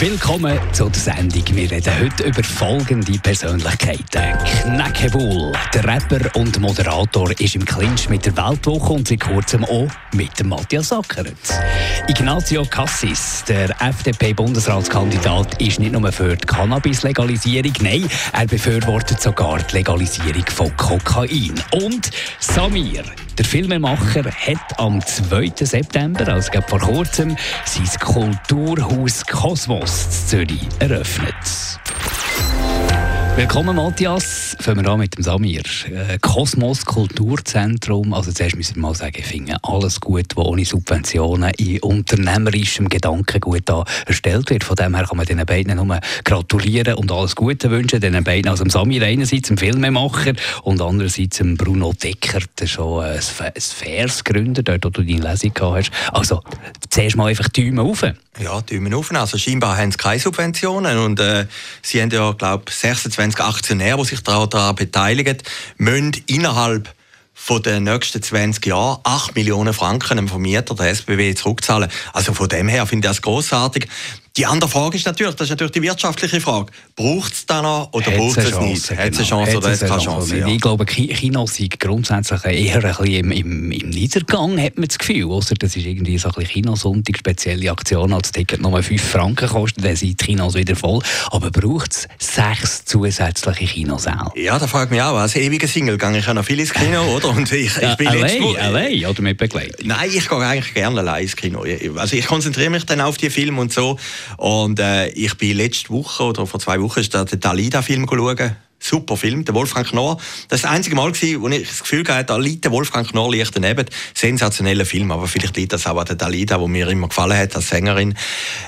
Willkommen zu der Sendung. Wir reden heute über folgende Persönlichkeiten. Kneckebull, der Rapper und Moderator, ist im Clinch mit der Weltwoche und seit kurzem auch mit Matthias Ackeret. Ignazio Cassis, der FDP-Bundesratskandidat, ist nicht nur für die Cannabis-Legalisierung, nein, er befürwortet sogar die Legalisierung von Kokain. Und Samir, der Filmemacher hat am 2. September, also vor kurzem, sein Kulturhaus Kosmos in Zürich eröffnet. Willkommen, Matthias. Fangen wir an mit dem Samir. Äh, Kosmos Kulturzentrum. Also zuerst müssen wir mal sagen, ich finde alles gut, was ohne Subventionen in unternehmerischem Gedankengut da erstellt wird. Von dem her kann man den beiden nur gratulieren und alles Gute wünschen. Den beiden, also dem Samir einerseits, dem Filmemacher und andererseits dem Bruno Decker, der schon ein, ein Versgründer, dort wo du deine Lesung gehabt hast. Also zuerst mal einfach Daumen auf. Ja, Daumen auf. Also scheinbar haben sie keine Subventionen und äh, sie haben ja, glaube ich, 26 20 Aktionäre, die sich daran beteiligen, müssen innerhalb von den nächsten 20 Jahren 8 Millionen Franken einem Vermieter der SBW zurückzahlen. Also von dem her finde ich das großartig. Die andere Frage ist natürlich, das ist natürlich die wirtschaftliche Frage. Braucht es da noch oder braucht es nicht? Hat es eine Chance genau. oder hat es keine Chance? Ja. Ich glaube, Kinos sind grundsätzlich eher ein bisschen im, im, im Niedergang, hat man das Gefühl. Ausser das ist irgendwie so ein bisschen Kinosonntag, spezielle Aktion, als das Ticket nur 5 Franken kostet, dann sind die Kinos wieder voll. Aber braucht es sechs zusätzliche Kinosäle? Ja, da frage ich mich auch. Als ewiger Single gehe ich ja noch viel ins Kino, oder? Und ich, ich bin allein, allein oder mit Begleitung? Nein, ich gehe eigentlich gerne allein ins Kino. Also ich konzentriere mich dann auf die Filme und so. Und äh, ich bin letzte Woche oder vor zwei Wochen ist der Dalida-Film schauen. Super Film, der Wolfgang Knorr. Das war das einzige Mal, wo ich das Gefühl hatte, da liegt der Wolfgang Knorr leicht daneben. Sensationeller Film, aber vielleicht liegt das auch an der Dalida, wo mir immer gefallen hat als Sängerin.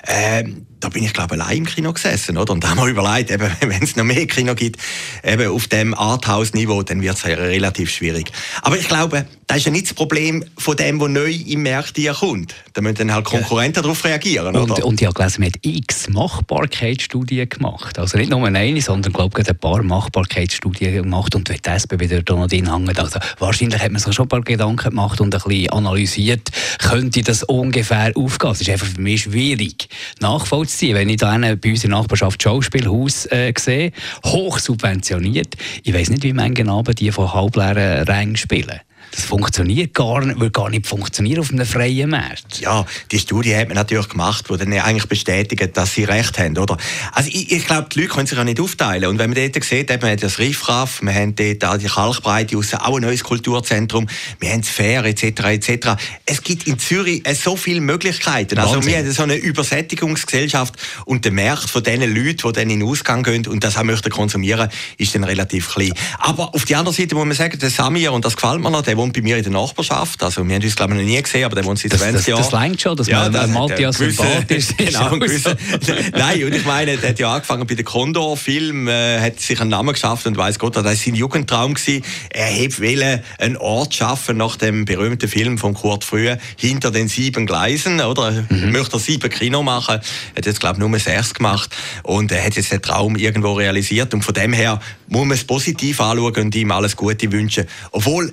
Ähm, da bin ich glaube allein im Kino gesessen, oder? Und da haben wir überlegt, eben, wenn es noch mehr Kino gibt, eben auf dem Arthouse-Niveau, dann wird es ja relativ schwierig. Aber ich glaube, das ist ja nicht das Problem von dem, was neu im Markt kommt. Da müssen dann halt Konkurrenten ja. darauf reagieren, und, oder? Und ich habe gelesen, man hat x Machbarkeitsstudien gemacht. Also nicht nur eine, sondern glaube ich ein paar Machbarkeitsstudien gemacht. Und wenn die SBB dort noch drin hängt, also wahrscheinlich hat man sich schon ein paar Gedanken gemacht und ein bisschen analysiert, könnte das ungefähr aufgehen. Es ist einfach für mich schwierig nachvollziehen sein. Wenn ich da bei uns in der Nachbarschaft Schauspielhaus äh, sehe, hoch subventioniert, ich weiß nicht, wie manche Abend die von halbleeren Rängen spielen. Das funktioniert gar nicht, würde gar nicht funktionieren auf einem freien Markt. Ja, die Studie hat man natürlich gemacht, die dann eigentlich bestätigt, dass sie recht haben, oder? Also ich, ich glaube, die Leute können sich ja nicht aufteilen. Und wenn man dort sieht, man hat das Riffraff, wir haben dort auch die Kalkbreite raus, auch ein neues Kulturzentrum, wir haben das Fair etc. etc. Es gibt in Zürich äh, so viele Möglichkeiten. Also Wahnsinn. wir haben so eine Übersättigungsgesellschaft und der Markt von den Leuten, die dann in den Ausgang gehen und das auch möchten konsumieren, ist dann relativ klein. Aber auf die andere Seite muss man sagen, der Samir, und das gefällt mir noch, der wohnt bei mir in der Nachbarschaft. Also, wir haben uns, glaube ich, noch nie gesehen, aber der wohnt seit 20 Jahren. Das längt schon, dass ja, man das, Matthias sympathisch ist. Genau, gewisse, Nein, und ich meine, der hat ja angefangen bei den Condor-Film, äh, hat sich einen Namen geschafft und weiß Gott, das war sein Jugendtraum. Gewesen. Er wollte einen Ort schaffen nach dem berühmten Film von Kurt Frühe, hinter den sieben Gleisen, oder? Mhm. Möchte er sieben Kino machen. Er hat jetzt, glaube ich, nur sechs gemacht. Und er hat jetzt den Traum irgendwo realisiert. Und von dem her muss man es positiv anschauen und ihm alles Gute wünschen. Obwohl,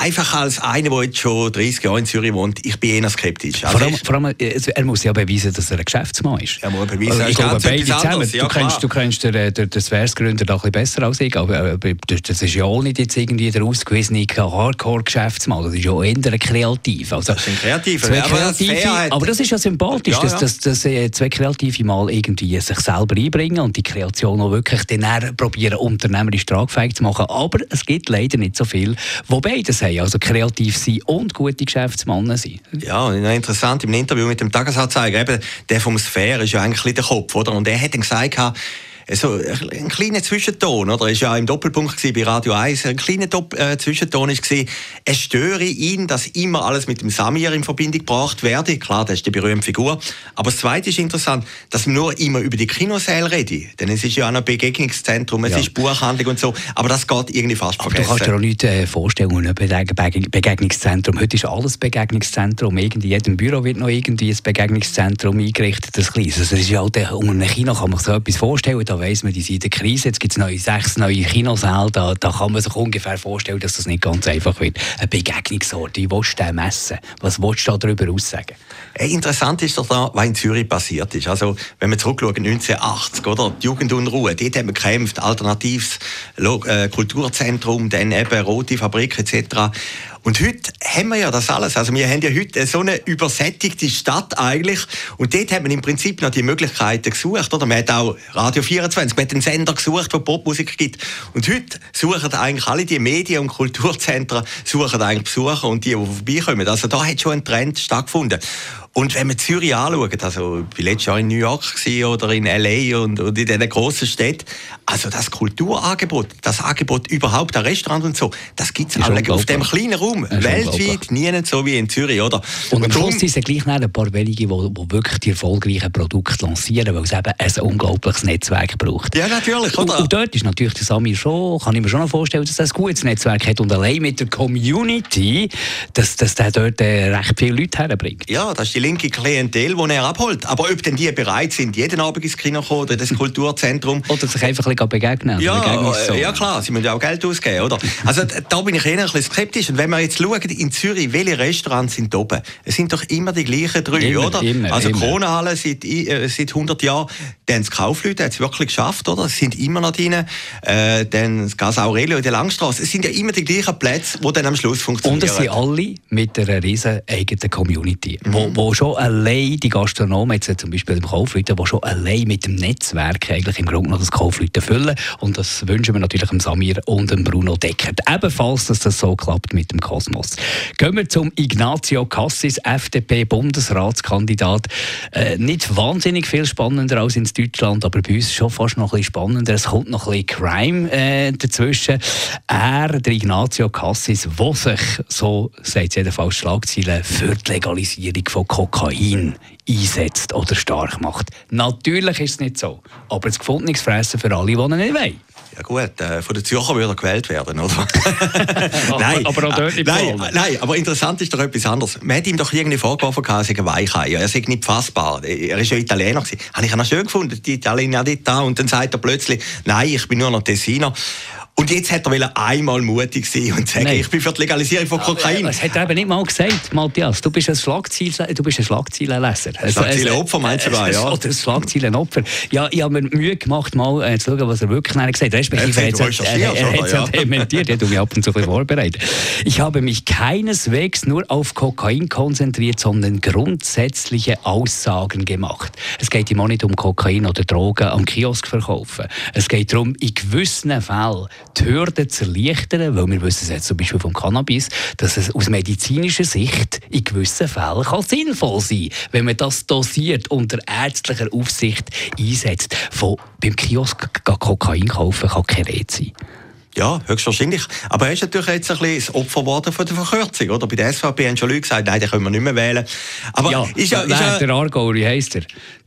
einfach als einer, der jetzt schon 30 Jahre in Zürich wohnt, ich bin eher skeptisch. Also vor, allem, vor allem, er muss ja beweisen, dass er ein Geschäftsmann ist. Er muss beweisen, also ich glaube, beide zusammen. Ja, du, kennst, du kennst den, den, den Sphärsgründer da ein bisschen besser als ich, aber das ist ja auch nicht jetzt irgendwie der ausgewiesene Hardcore-Geschäftsmann, das ist ja eher kreativ. Also, das ist kreativ, zwei kreative, aber, aber das ist ja sympathisch, ja, dass, dass, dass, dass zwei Kreative mal irgendwie sich selber einbringen und die Kreation auch wirklich dann probieren, unternehmerisch tragfähig zu machen. Aber es gibt leider nicht so viel, wo beides haben haben. Also kreativ sein und gute Geschäftsmänner sein. Ja, interessant, im Interview mit dem Tagesanzeiger, eben, der vom Sphäre ist ja eigentlich der Kopf, oder? Und er hat dann gesagt, so ein kleiner Zwischenton, oder? Ist ja im Doppelpunkt bei Radio 1, ein kleiner Dopp äh, Zwischenton ist gesehen. Es störe ihn, dass immer alles mit dem Samir in Verbindung gebracht werde. Klar, das ist die berühmte Figur. Aber das Zweite ist interessant, dass wir nur immer über die Kinosäle reden. Denn es ist ja auch ein Begegnungszentrum, es ja. ist Buchhandlung und so. Aber das geht irgendwie fast aber vergessen. Du kannst dir auch nicht äh, vorstellen, ein Begegnungszentrum. Heute ist alles Begegnungszentrum. in jedem Büro wird noch irgendwie ein Begegnungszentrum eingerichtet, das kleines. Also das ist ja halt, unter einem Kino kann man sich so etwas vorstellen. Da weiss man, die sind in der Krise. Jetzt gibt es neue, sechs neue Kinosäle. Da, da kann man sich ungefähr vorstellen, dass das nicht ganz einfach wird. Ein Begegnungsort, wie willst du den messen? Was willst du darüber aussagen? Hey, interessant ist doch was in Zürich passiert ist. Also, wenn wir zurückschauen, 1980, oder? Die Jugendunruhe, dort haben wir gekämpft, alternatives äh, Kulturzentrum, dann eben Rote Fabrik etc. Und heute haben wir ja das alles. Also wir haben ja heute so eine übersättigte Stadt eigentlich. Und dort hat man im Prinzip noch die Möglichkeiten gesucht. Oder? Man hat auch Radio 24, man hat einen Sender gesucht, der Popmusik gibt. Und heute suchen eigentlich alle die Medien- und Kulturzentren suchen eigentlich Besucher und die, die vorbeikommen. Also da hat schon ein Trend stattgefunden. Und wenn wir Zürich anschauen, also ich war letztes Jahr in New York oder in L.A. und, und in diesen grossen Städten, also das Kulturangebot, das Angebot überhaupt, ein Restaurant und so, das gibt es auf dem kleinen Raum. Weltweit nie so wie in Zürich, oder? Und, und am Schluss sind es gleich ein paar wenige, die, die wirklich die erfolgreichen Produkte lancieren, weil es eben ein unglaubliches Netzwerk braucht. Ja, natürlich, oder? Und, und dort ist natürlich der Sami schon, kann ich mir schon noch vorstellen, dass er ein gutes Netzwerk hat und allein mit der Community, dass, dass der dort äh, recht viele Leute herbringt. Ja, das ist die linke Klientel, die er abholt. Aber ob denn die bereit sind, jeden Abend ins Kino zu kommen oder das Kulturzentrum... Oder sich einfach ein bisschen begegnen. Ja, ja klar, sie müssen ja auch Geld ausgeben, oder? Also da bin ich eher ein bisschen skeptisch. Und wenn wir jetzt schauen, in Zürich, welche Restaurants sind oben? Es sind doch immer die gleichen drei, immer, oder? Immer, also Kronenhalle seit, äh, seit 100 Jahren, dann das Kaufleute hat es wirklich geschafft, oder? Es sind immer noch drin. Äh, dann das Gas Aurelio in der Langstrasse. Es sind ja immer die gleichen Plätze, die dann am Schluss funktionieren. Und es sind alle mit einer riesen eigenen Community, mhm. wo, wo schon allein die Gastronomen, jetzt zum Beispiel im Kaufleute, die schon allein mit dem Netzwerk eigentlich im Grunde noch das Kaufleute füllen. Und das wünschen wir natürlich dem Samir und dem Bruno Deckert. Ebenfalls, dass das so klappt mit dem Kosmos. Gehen wir zum Ignazio Cassis, FDP-Bundesratskandidat. Äh, nicht wahnsinnig viel spannender als in Deutschland, aber bei uns schon fast noch ein bisschen spannender. Es kommt noch ein bisschen Crime äh, dazwischen. Er, der Ignazio Cassis, der sich, so sagt es jedenfalls Schlagzeilen, für die Legalisierung von Kokain einsetzt oder stark macht. Natürlich ist es nicht so, aber es nichts fressen für alle, die ihn nicht wollen. Ja gut, äh, von den Zürcher würde er gewählt werden, oder? nein, aber auch dort nicht nein, nein, aber interessant ist doch etwas anderes. Man hat ihm doch irgendwie vorgeworfen, er sei ein Weichei. Er sei nicht fassbar. Er war ja Italiener. Habe ich ihn auch schön gefunden, die Italiener dort da. Und dann sagt er plötzlich, nein, ich bin nur noch Tessiner. Und jetzt hat er einmal mutig sein und sagen, Nein. ich bin für die Legalisierung von Kokain. Das hat er eben nicht mal gesagt, Matthias. Du bist ein, Schlagziel, du bist ein Schlagzeilenleser. Ein Schlagzeilenopfer meinst du ja? Oder ein Schlagzeilenopfer. Ja, ich habe mir Mühe gemacht, mal äh, zu schauen, was er wirklich gesagt hat. Respektive, er, hat es ja dementiert. Ja, du mich ab und zu ein vorbereitet. Ich habe mich keineswegs nur auf Kokain konzentriert, sondern grundsätzliche Aussagen gemacht. Es geht ihm auch nicht um Kokain oder Drogen am Kiosk verkaufen. Es geht darum, in gewissen Fällen die Hürden zu erleichtern, weil wir wissen es jetzt zum Beispiel vom Cannabis, dass es aus medizinischer Sicht in gewissen Fällen kann sinnvoll sein wenn man das dosiert unter ärztlicher Aufsicht einsetzt. Von beim Kiosk Kokain kaufen kann keine Rede sein. Ja, höchstwahrscheinlich. Aber er ist natürlich jetzt ein bisschen das Opfer geworden von der Verkürzung. Oder? Bei der SVP haben schon Leute gesagt, nein, den können wir nicht mehr wählen. Aber ja, ist ja, ist ja, der Argauer, wie heisst er?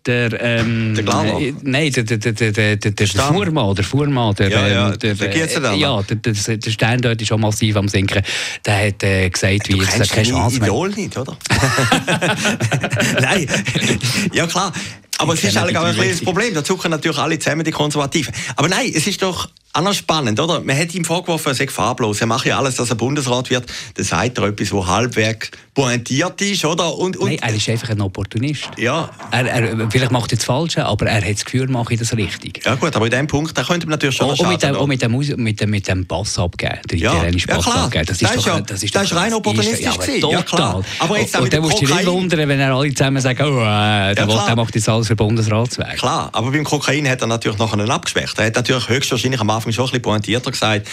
Der, ähm, der Glaser? Äh, nein, der, der, der, der, der, der Fuhrmann, der Fuhrmann, der, ja, ja, ähm, der, der, der, ja, der, der, der Stern dort ist schon massiv am Sinken. Der hat äh, gesagt, wie jetzt keine Chance mehr. Idol nicht, oder? nein, ja klar. Aber es ist eigentlich auch ein kleines Problem. Da zucken natürlich alle zusammen die Konservativen. Aber nein, es ist doch anders spannend, oder? Man hat ihm vorgeworfen, er sei farblos. Er macht ja alles, dass er Bundesrat wird. Dann sagt er etwas, wo halbwegs pointiert ist, oder? Und, und Nein, er ist einfach ein Opportunist. Ja. Er, er, vielleicht macht er das Falsche, aber er hat das Gefühl, mache ich das richtig. Ja gut, aber in dem Punkt, da könnte man natürlich schon oh, schaden, mit dem, auch mit dem, mit dem, mit dem Pass abgeben, der ja. italienische Pass ja, abgeben. Das ist, das ist, doch, ja, das ist, das ist rein opportunistisch ja, gewesen. Ja, klar. Aber jetzt und, dann musst du dich nicht wundern, wenn er alle zusammen sagen, oh, äh, der, ja, der macht jetzt alles für Bundesratsweg. Klar, aber beim Kokain hat er natürlich nachher abgeschwächt. Er hat natürlich höchstwahrscheinlich am Anfang schon ein bisschen pointierter gesagt,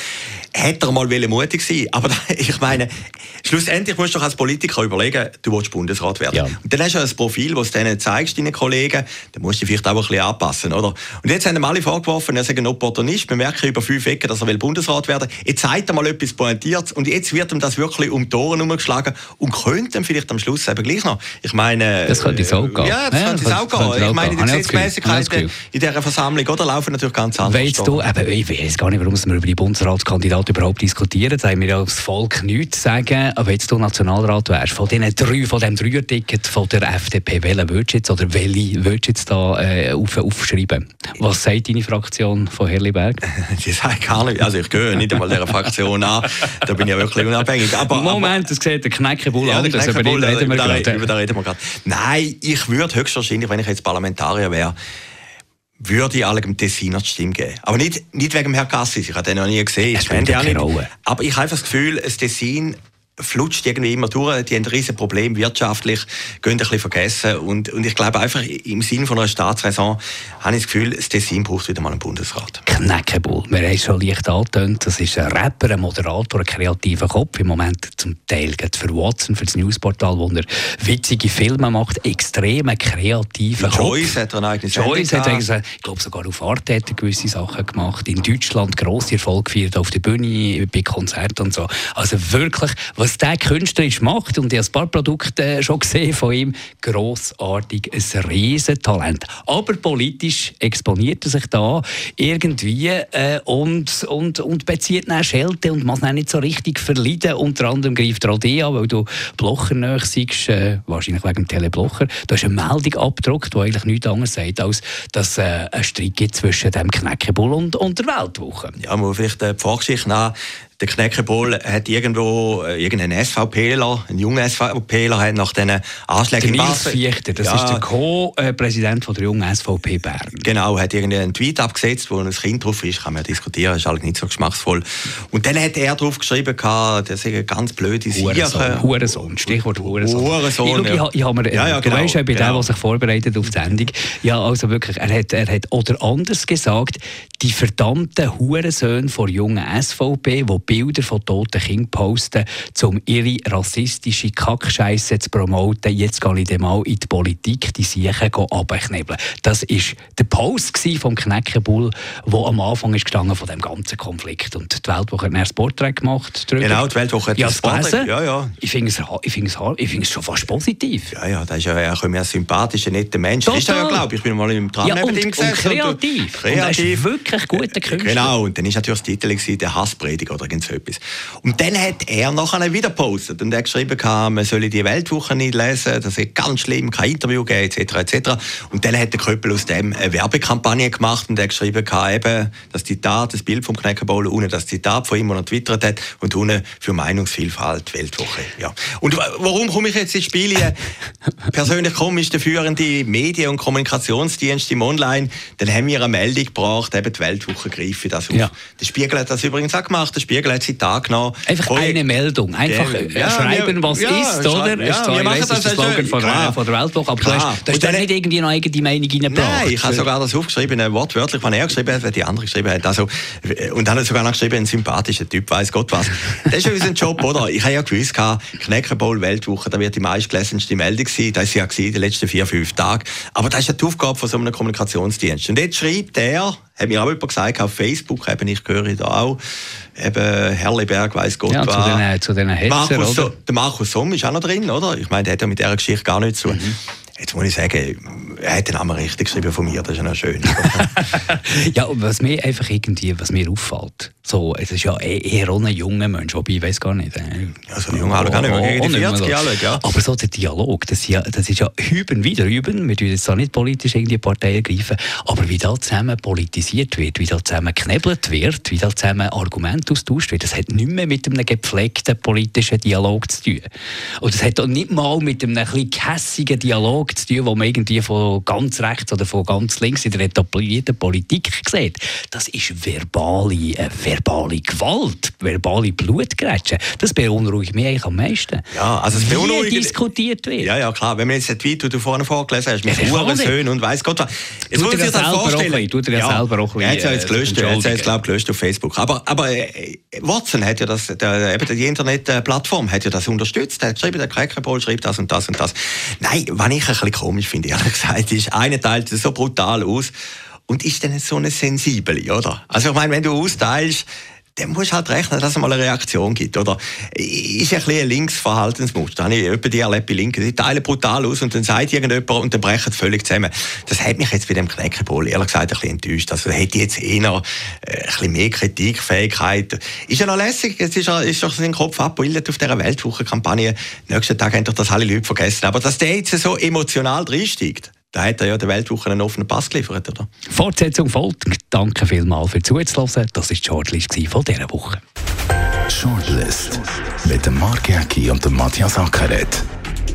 hätte er mal mutig sein Aber ich meine, schlussendlich musst du doch als Politiker überlegen, du willst Bundesrat werden. Ja. Und dann hast du ein Profil, das du denen zeigst, deinen Kollegen, dann musst du dich vielleicht auch ein bisschen anpassen, oder? Und jetzt haben ihm alle vorgeworfen, er sei ein Opportunist, wir merken über fünf Ecken, dass er will Bundesrat werden will. Jetzt zeigt er mal etwas Pointiertes und jetzt wird ihm das wirklich um die Ohren umgeschlagen und könnte ihm vielleicht am Schluss eben gleich noch. Ich meine... Das könnte es auch gehen. Ja, das ja, könnte es auch gehen. Ich meine, die Gesetzmäßigkeiten in dieser Versammlung oder, laufen natürlich ganz anders. Weißt du, eben, ich weiß gar nicht, warum wir über die Bundesratskandidaten überhaupt diskutieren. Da haben wir ja als Volk nichts zu sagen. Aber jetzt du Nationalrat wärst, von diesen drei, von dem Dreier-Ticket von der FDP, welchen würdest du jetzt, oder welche würdest du jetzt da äh, auf, aufschreiben? Was sagt deine Fraktion von Herliberg? Die sagt gar nicht. Also ich gehöre nicht einmal dieser Fraktion an. Da bin ich ja wirklich unabhängig. Aber, Moment, das sieht der Knäckebull ja, anders. Über den reden wir gerade. Über den reden wir gerade. Nein, ich würde höchstwahrscheinlich, wenn ich jetzt Parlamentarier wäre, würde ich alle dem Tessiner die Stimme geben. Aber nicht, nicht wegen Herrn Cassis, ich habe den noch nie gesehen. Spielt keine Rolle. Aber ich habe einfach das Gefühl, das Tessin flutscht irgendwie immer durch. Die haben ein riesen Problem wirtschaftlich, gehen ein bisschen vergessen. Und, und ich glaube einfach, im Sinne von einer Staatsräson habe ich das Gefühl, das Tessin braucht wieder mal einen Bundesrat. Knäckebull. Wir haben schon leicht angetönt. Das ist ein Rapper, ein Moderator, ein kreativer Kopf. Im Moment zum Teil geht für Watson, für das Newsportal, wo er witzige Filme macht. Extrem kreativer Kopf. Joyce hat er eigene Joyce hat er, ich glaube sogar auf Arte hat er gewisse Sachen gemacht. In Deutschland grosse Erfolg gefeiert auf der Bühne, bei Konzerten und so. Also wirklich, was was der künstlerisch macht, und ich habe ein paar Produkte schon gesehen von ihm, grossartig, ein Riesentalent. Aber politisch exponiert er sich da irgendwie äh, und, und, und bezieht dann Schelte und muss dann nicht so richtig verleiden. Unter anderem greift er auch die an, weil du Blocher näher siehst, äh, wahrscheinlich wegen dem Teleblocher. Du hast eine Meldung abgedruckt, die eigentlich nichts anderes sagt, als dass äh, ein Streit gibt zwischen dem Knäckebull und, und der Weltwoche. Ja, man muss vielleicht äh, die Vorgeschichte nach der Knäckebull hat irgendwo äh, irgendeinen SVPler, einen jungen SVPler, hat nach diesen Anschlägen der Nils Fichter, das ja, ist der Co-Präsident der jungen SVP Bern. Genau, hat einen Tweet abgesetzt, wo ein Kind drauf ist, kann man diskutieren, ist halt nicht so geschmacksvoll. Und dann hat er drauf geschrieben, das ist eine ganz blöde Sache. Hurensohn, Stichwort Hurensohn. Hurensohn, ich, ja. ich, ich habe mir, ja, ja, genau, du weißt ja, bei genau. dem, der sich vorbereitet auf die Sendung, ja, also wirklich, er hat, er hat oder anders gesagt, die verdammten Hurensöhne der jungen SVP, die Bilder von toten Kindern posten, um ihre rassistische Kackscheiße zu promoten. Jetzt gehe ich dann mal in die Politik, die Siechen abknebeln. Das war der Post vom Kneckenbull, der am Anfang ist gestanden von dem ganzen Konflikt. Und die Weltwoche hat ein Porträt gemacht. Darüber. Genau, die Weltwoche hat ja, das gelesen. Ja, ja. Ich finde es, ich es, ich es schon fast positiv. Ja, ja, das ist ja ein, ein sympathischer, netter Mensch. Total. ist ja, glaube ich. bin mal im Tram ja, neben ihm gesessen. Und kreativ. Und, kreativ. Und wirklich guter Künstler. Genau, und dann war natürlich das Titel der Hassprediger oder irgend so etwas. Und dann hat er nachher wieder gepostet und er geschrieben, man solle die Weltwoche nicht lesen, das ist ganz schlimm, kein Interview geben, etc. etc. Und dann hat der Köppel aus dem eine Werbekampagne gemacht und er geschrieben, eben das Zitat, das Bild vom Knäckerball, ohne das Zitat von ihm, das er twittert hat und ohne für Meinungsvielfalt Weltwoche. Ja. Und warum komme ich jetzt ins Spiel? Persönlich komme ich der führende Medien- und Kommunikationsdienst im Online, dann haben wir eine Meldung gebracht, eben die Weltwoche greife das auf. Ja. Der Spiegel hat das übrigens auch gemacht, der Spiegel hat Zitat genommen. Einfach Voll eine Meldung, einfach äh, ja, schreiben, was ja, ist, oder? Ja, wir machen das, das Slogan von, der, von der Weltwoche, aber klar. du hast, da nicht irgendwie eine eigene Meinung reingebracht. Nein, ich habe sogar das aufgeschrieben, äh, wortwörtlich, was er geschrieben hat, was die andere geschrieben hat. Also, und dann hat er sogar noch geschrieben, ein sympathischer Typ, weiß Gott was. Das ist ja unser Job, oder? Ich habe ja gewusst, Knäckerbowl Weltwoche, da wird die meistgelesenste Meldung sein, das war ja in den letzten vier, fünf Tagen. Aber das ist ja die Aufgabe von so einem Kommunikationsdienst. Und jetzt schreibt er, hat mir auch jemand gesagt, auf Facebook, eben, ich gehöre da auch, eben Herleberg, weiss Gott ja, was. Zu den, zu Markus, oder? der Markus Somm ist auch noch drin, oder? Ich meine, der hat ja mit dieser Geschichte gar nichts zu tun. Mhm. Jetzt muss ich sagen, er hat den Namen richtig geschrieben von mir, das ist ja noch schön. ja, was mir einfach irgendwie, was mir auffällt, so, es ist ja e-, eher ein junger Mensch, wobei ich weiß gar nicht. Äh, ja, so ein junger Alter gar nicht gegen die 40 Jahre, ja. Aber so der Dialog, das, ja, das ist ja hüben wieder hüben, wir dürfen jetzt da nicht politisch irgendwie Partei ergreifen, aber wie da zusammen politisiert wird, wie da zusammen geknebelt wird, wie da zusammen Argumente austauscht wird, das hat nicht mehr mit einem gepflegten politischen Dialog zu tun. Und das hat auch nicht mal mit einem ein bisschen kässigen Dialog zu tun, die man irgendwie von ganz rechts oder von ganz links in der etablierten Politik sieht. Das ist verbale, äh, verbale Gewalt, verbale Blutgrätsche. Das beunruhigt mich eigentlich am meisten. Ja, also es beunruhigt... Wie diskutiert wird. Ja, ja, klar. Wenn man jetzt den Tweet, den du vorhin vorgelesen hast, mit ja, Hurensöhnen und weiss Gott was. Jetzt muss ich dir das vorstellen. Du dir ja selber auch ein bisschen... Er hat es gelöscht, er hat es, glaube gelöscht auf Facebook. Aber, aber äh, Watson hat ja das, der, eben die Internetplattform hat ja das unterstützt. Er hat geschrieben, der Crackerball schreibt das und das und das. Nein, was ich ein bisschen komisch finde, ehrlich gesagt, ist, einer teilt so brutal aus und ist dann so eine sensible, oder? Also ich meine, wenn du austeilst, dann musst du halt rechnen, dass es mal eine Reaktion gibt, oder? Ist ein bisschen ein Linksverhaltensmuster. Da habe ich etwa die erlebt bei Linken. Die teilen brutal aus und dann sagt irgendjemand und dann brechen sie völlig zusammen. Das hat mich jetzt bei dem Knäckebull ehrlich gesagt ein bisschen enttäuscht. Also hätte ich jetzt eher äh, ein bisschen mehr Kritikfähigkeit. Ist ja noch lässig. Jetzt ist, er, ist doch sein Kopf abgebildet auf dieser Weltwochenkampagne. Nächsten Tag haben doch das alle Leute vergessen. Aber dass der jetzt so emotional drinsteigt, da hat er ja der Weltwoche einen offenen Pass geliefert, oder? Fortsetzung folgt. Danke vielmals für zuzuhören. Das war die Shortlist von dieser Woche. Shortlist mit dem Mark Jäcki und dem Matthias Ackeret.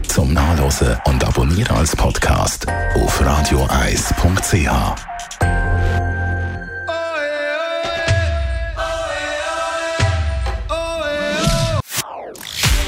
Zum Nachlesen und Abonnieren als Podcast auf radioeis.ch.